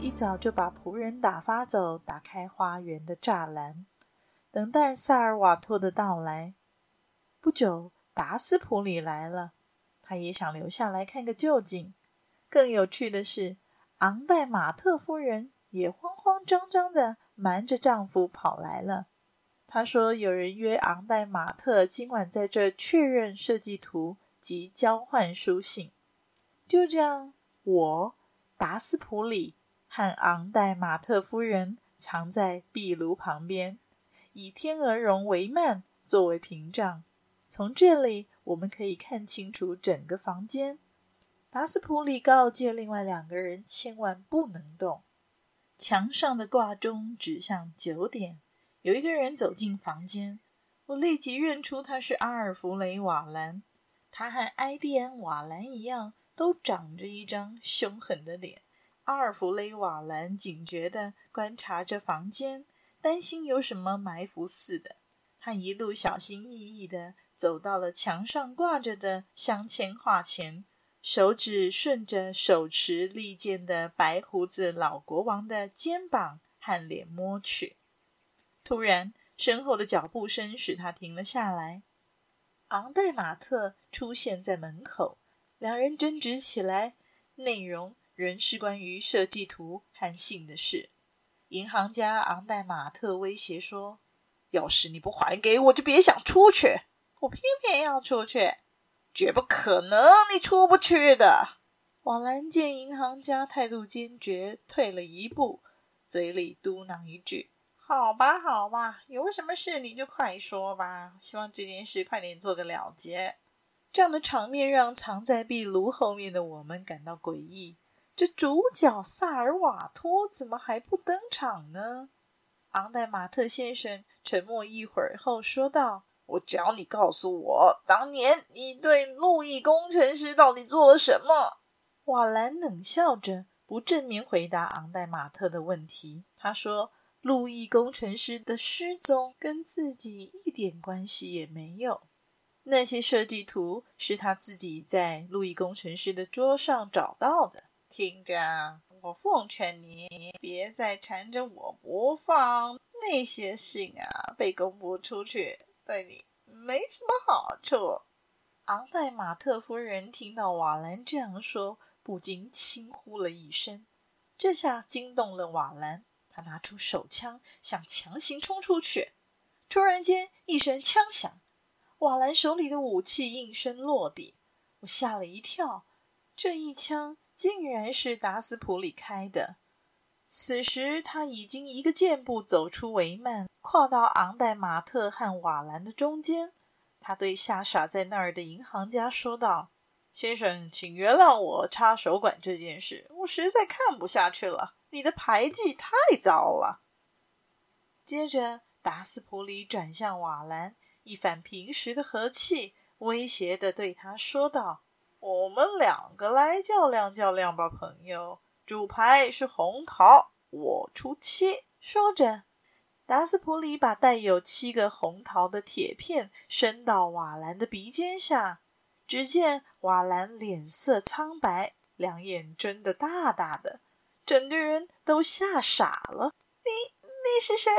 一早就把仆人打发走，打开花园的栅栏，等待萨尔瓦托的到来。不久，达斯普里来了，他也想留下来看个究竟。更有趣的是，昂代马特夫人也慌慌张张的瞒着丈夫跑来了。她说：“有人约昂代马特今晚在这确认设计图及交换书信。”就这样，我达斯普里。和昂代马特夫人藏在壁炉旁边，以天鹅绒帷幔作为屏障。从这里我们可以看清楚整个房间。达斯普里告诫另外两个人千万不能动。墙上的挂钟指向九点。有一个人走进房间，我立即认出他是阿尔弗雷·瓦兰。他和埃蒂安·瓦兰一样，都长着一张凶狠的脸。阿尔弗雷瓦兰警觉地观察着房间，担心有什么埋伏似的。他一路小心翼翼地走到了墙上挂着的镶嵌画前，手指顺着手持利剑的白胡子老国王的肩膀和脸摸去。突然，身后的脚步声使他停了下来。昂代马特出现在门口，两人争执起来，内容。仍是关于设计图和信的事。银行家昂代马特威胁说：“要是你不还给我，就别想出去。”我偏偏要出去，绝不可能，你出不去的。瓦兰见银行家态度坚决，退了一步，嘴里嘟囔一句：“好吧，好吧，有什么事你就快说吧。希望这件事快点做个了结。”这样的场面让藏在壁炉后面的我们感到诡异。这主角萨尔瓦托怎么还不登场呢？昂代马特先生沉默一会儿后说道：“我只要你告诉我，当年你对路易工程师到底做了什么。”瓦兰冷笑着，不正面回答昂代马特的问题。他说：“路易工程师的失踪跟自己一点关系也没有。那些设计图是他自己在路易工程师的桌上找到的。”听着，我奉劝你别再缠着我不放。那些信啊，被公布出去对你没什么好处。昂代马特夫人听到瓦兰这样说，不禁轻呼了一声，这下惊动了瓦兰。他拿出手枪，想强行冲出去。突然间，一声枪响，瓦兰手里的武器应声落地。我吓了一跳，这一枪。竟然是达斯普里开的。此时他已经一个箭步走出帷幔，跨到昂代马特和瓦兰的中间。他对吓傻在那儿的银行家说道：“先生，请原谅我插手管这件事，我实在看不下去了。你的牌技太糟了。”接着，达斯普里转向瓦兰，一反平时的和气，威胁的对他说道。我们两个来较量较量吧，朋友。主牌是红桃，我出七。说着，达斯普里把带有七个红桃的铁片伸到瓦兰的鼻尖下。只见瓦兰脸色苍白，两眼睁得大大的，整个人都吓傻了。你你是谁？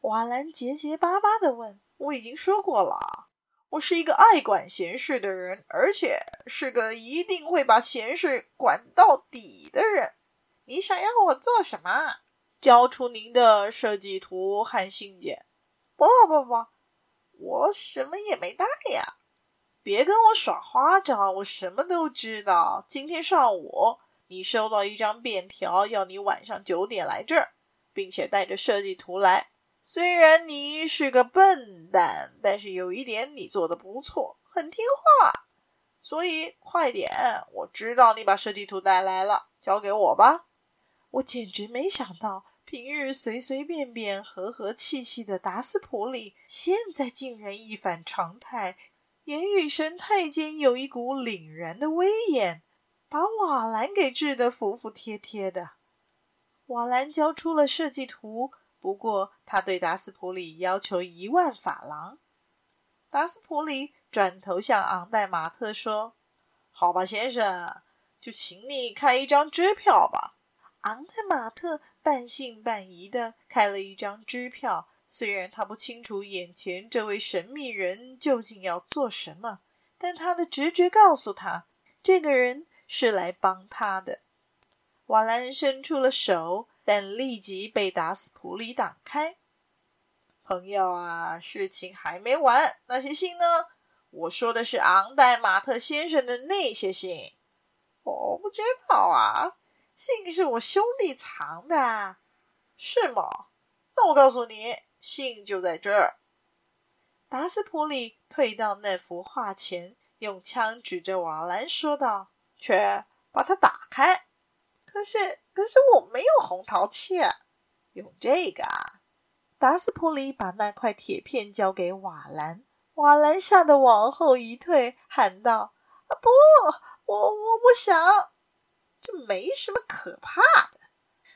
瓦兰结结巴巴地问。我已经说过了。我是一个爱管闲事的人，而且是个一定会把闲事管到底的人。你想要我做什么？交出您的设计图和信件。不不不，我什么也没带呀！别跟我耍花招，我什么都知道。今天上午你收到一张便条，要你晚上九点来这儿，并且带着设计图来。虽然你是个笨蛋，但是有一点你做的不错，很听话。所以快点！我知道你把设计图带来了，交给我吧。我简直没想到，平日随随便便、和和气气的达斯普里，现在竟然一反常态，言语神态间有一股凛然的威严，把瓦兰给治得服服帖帖的。瓦兰交出了设计图，不过他对达斯普里要求一万法郎。达斯普里。转头向昂代马特说：“好吧，先生，就请你开一张支票吧。”昂代马特半信半疑地开了一张支票。虽然他不清楚眼前这位神秘人究竟要做什么，但他的直觉告诉他，这个人是来帮他的。瓦兰伸出了手，但立即被达斯普里挡开。“朋友啊，事情还没完，那些信呢？”我说的是昂代马特先生的那些信，我不知道啊。信是我兄弟藏的，是吗？那我告诉你，信就在这儿。达斯普里退到那幅画前，用枪指着瓦兰说道：“去把它打开。”可是，可是我没有红桃七，用这个啊。达斯普里把那块铁片交给瓦兰。瓦兰吓得往后一退，喊道：“啊，不，我我不想，这没什么可怕的。”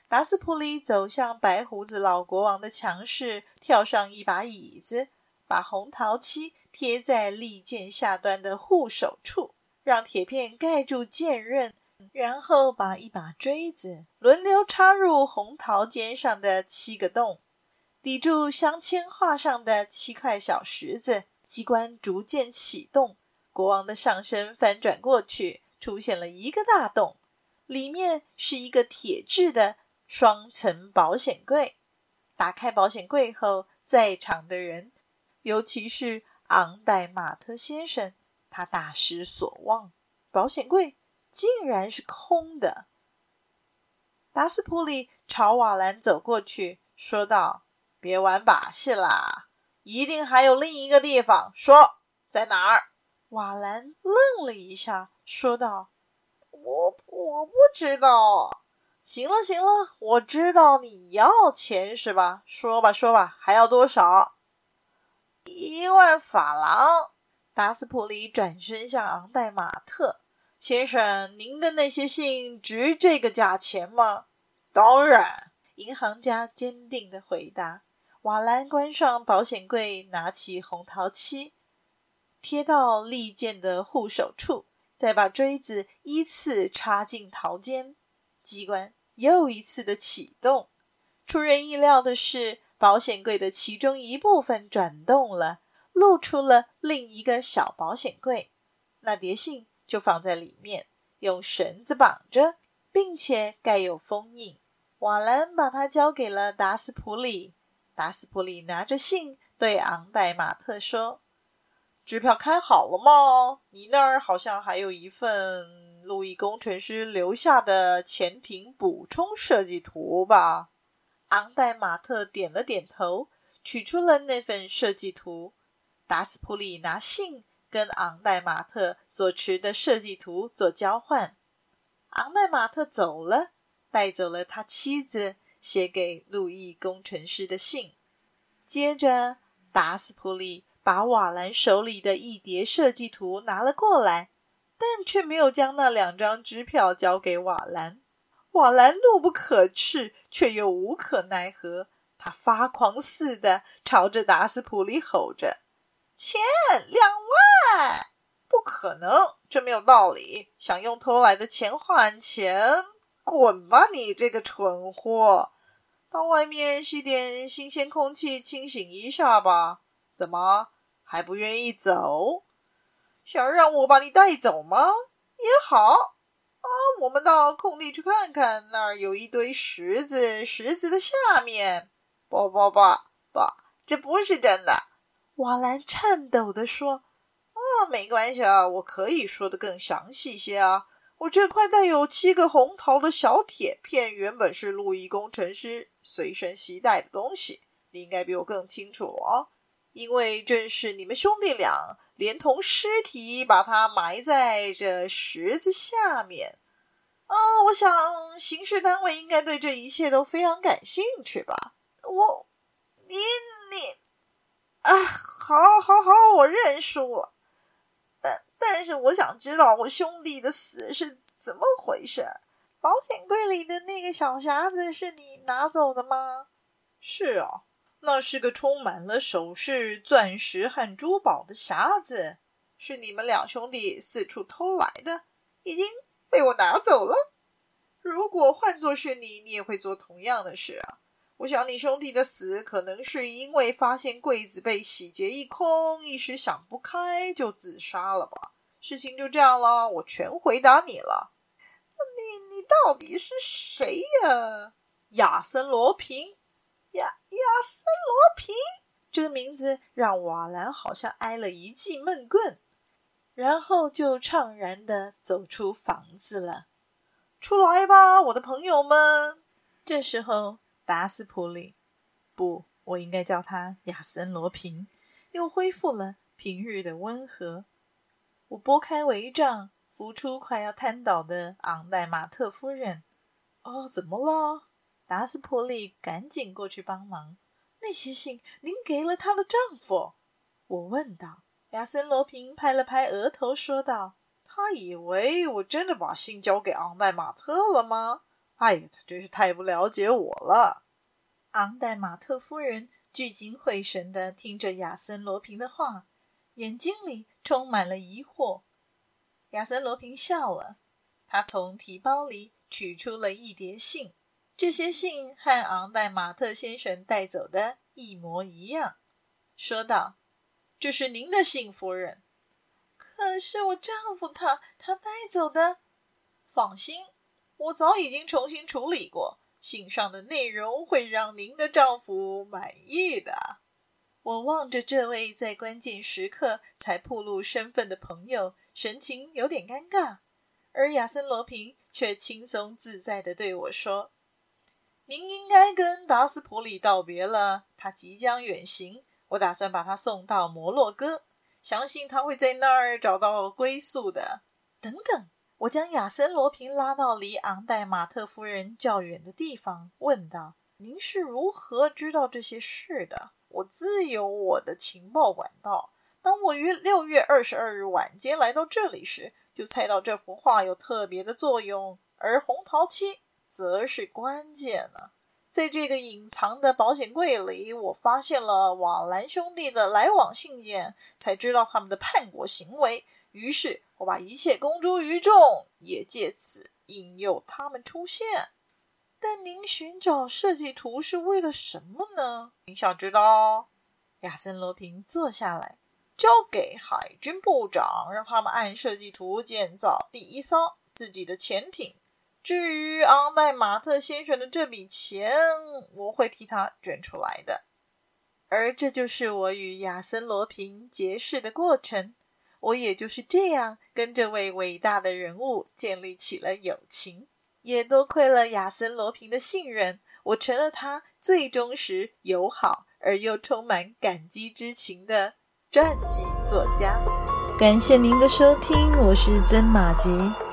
达斯普里走向白胡子老国王的墙室，跳上一把椅子，把红桃漆贴在利剑下端的护手处，让铁片盖住剑刃，然后把一把锥子轮流插入红桃尖上的七个洞，抵住镶嵌画上的七块小石子。机关逐渐启动，国王的上身翻转过去，出现了一个大洞，里面是一个铁制的双层保险柜。打开保险柜后，在场的人，尤其是昂代马特先生，他大失所望，保险柜竟然是空的。达斯普里朝瓦兰走过去，说道：“别玩把戏啦！”一定还有另一个地方，说在哪儿？瓦兰愣了一下，说道：“我我不知道。”行了行了，我知道你要钱是吧？说吧说吧，还要多少？一万法郎。达斯普里转身向昂代马特先生：“您的那些信值这个价钱吗？”当然，银行家坚定地回答。瓦兰关上保险柜，拿起红桃漆，贴到利剑的护手处，再把锥子依次插进桃尖，机关又一次的启动。出人意料的是，保险柜的其中一部分转动了，露出了另一个小保险柜，那叠信就放在里面，用绳子绑着，并且盖有封印。瓦兰把它交给了达斯普里。达斯普里拿着信对昂代马特说：“支票开好了吗？你那儿好像还有一份路易工程师留下的潜艇补充设计图吧？”昂代马特点了点头，取出了那份设计图。达斯普里拿信跟昂代马特所持的设计图做交换。昂代马特走了，带走了他妻子。写给路易工程师的信。接着，达斯普里把瓦兰手里的一叠设计图拿了过来，但却没有将那两张支票交给瓦兰。瓦兰怒不可斥，却又无可奈何。他发狂似的朝着达斯普里吼着：“钱两万！不可能，这没有道理！想用偷来的钱换钱？滚吧，你这个蠢货！”到外面吸点新鲜空气，清醒一下吧。怎么还不愿意走？想让我把你带走吗？也好啊，我们到空地去看看，那儿有一堆石子，石子的下面……不不不不，这不是真的。瓦兰颤抖地说：“啊，没关系啊，我可以说得更详细一些啊。”我这块带有七个红桃的小铁片，原本是路易工程师随身携带的东西。你应该比我更清楚哦。因为正是你们兄弟俩连同尸体把它埋在这石子下面。哦，我想刑事单位应该对这一切都非常感兴趣吧？我，你你，啊，好，好，好，我认输了。但是我想知道我兄弟的死是怎么回事？保险柜里的那个小匣子是你拿走的吗？是啊，那是个充满了首饰、钻石和珠宝的匣子，是你们两兄弟四处偷来的，已经。被我拿走了。如果换作是你，你也会做同样的事啊。我想你兄弟的死可能是因为发现柜子被洗劫一空，一时想不开就自杀了吧？事情就这样了，我全回答你了。你你到底是谁呀？亚森罗平。亚亚森罗平，这个名字让瓦兰好像挨了一记闷棍。然后就怅然地走出房子了。出来吧，我的朋友们。这时候，达斯普里，不，我应该叫他亚森·罗平，又恢复了平日的温和。我拨开帷帐，扶出快要瘫倒的昂代马特夫人。哦，怎么了？达斯普利赶紧过去帮忙。那些信，您给了她的丈夫？我问道。亚森·罗平拍了拍额头，说道：“他以为我真的把信交给昂代马特了吗？哎呀，他真是太不了解我了。”昂代马特夫人聚精会神地听着亚森·罗平的话，眼睛里充满了疑惑。亚森·罗平笑了，他从提包里取出了一叠信，这些信和昂代马特先生带走的一模一样，说道。这是您的信，夫人。可是我丈夫他他带走的。放心，我早已经重新处理过，信上的内容会让您的丈夫满意的。我望着这位在关键时刻才暴露身份的朋友，神情有点尴尬，而亚森罗平却轻松自在地对我说：“您应该跟达斯普里道别了，他即将远行。”我打算把他送到摩洛哥，相信他会在那儿找到归宿的。等等，我将亚森·罗平拉到离昂代马特夫人较远的地方，问道：“您是如何知道这些事的？”我自有我的情报管道。当我于六月二十二日晚间来到这里时，就猜到这幅画有特别的作用，而红桃七则是关键呢。在这个隐藏的保险柜里，我发现了瓦兰兄弟的来往信件，才知道他们的叛国行为。于是，我把一切公诸于众，也借此引诱他们出现。但您寻找设计图是为了什么呢？您想知道？亚森·罗平坐下来，交给海军部长，让他们按设计图建造第一艘自己的潜艇。至于昂代马特先生的这笔钱，我会替他捐出来的。而这就是我与亚森·罗平结识的过程。我也就是这样跟这位伟大的人物建立起了友情。也多亏了亚森·罗平的信任，我成了他最忠实、友好而又充满感激之情的传记作家。感谢您的收听，我是曾马吉。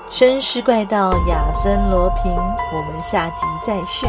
绅士怪盗亚森罗平，我们下集再续。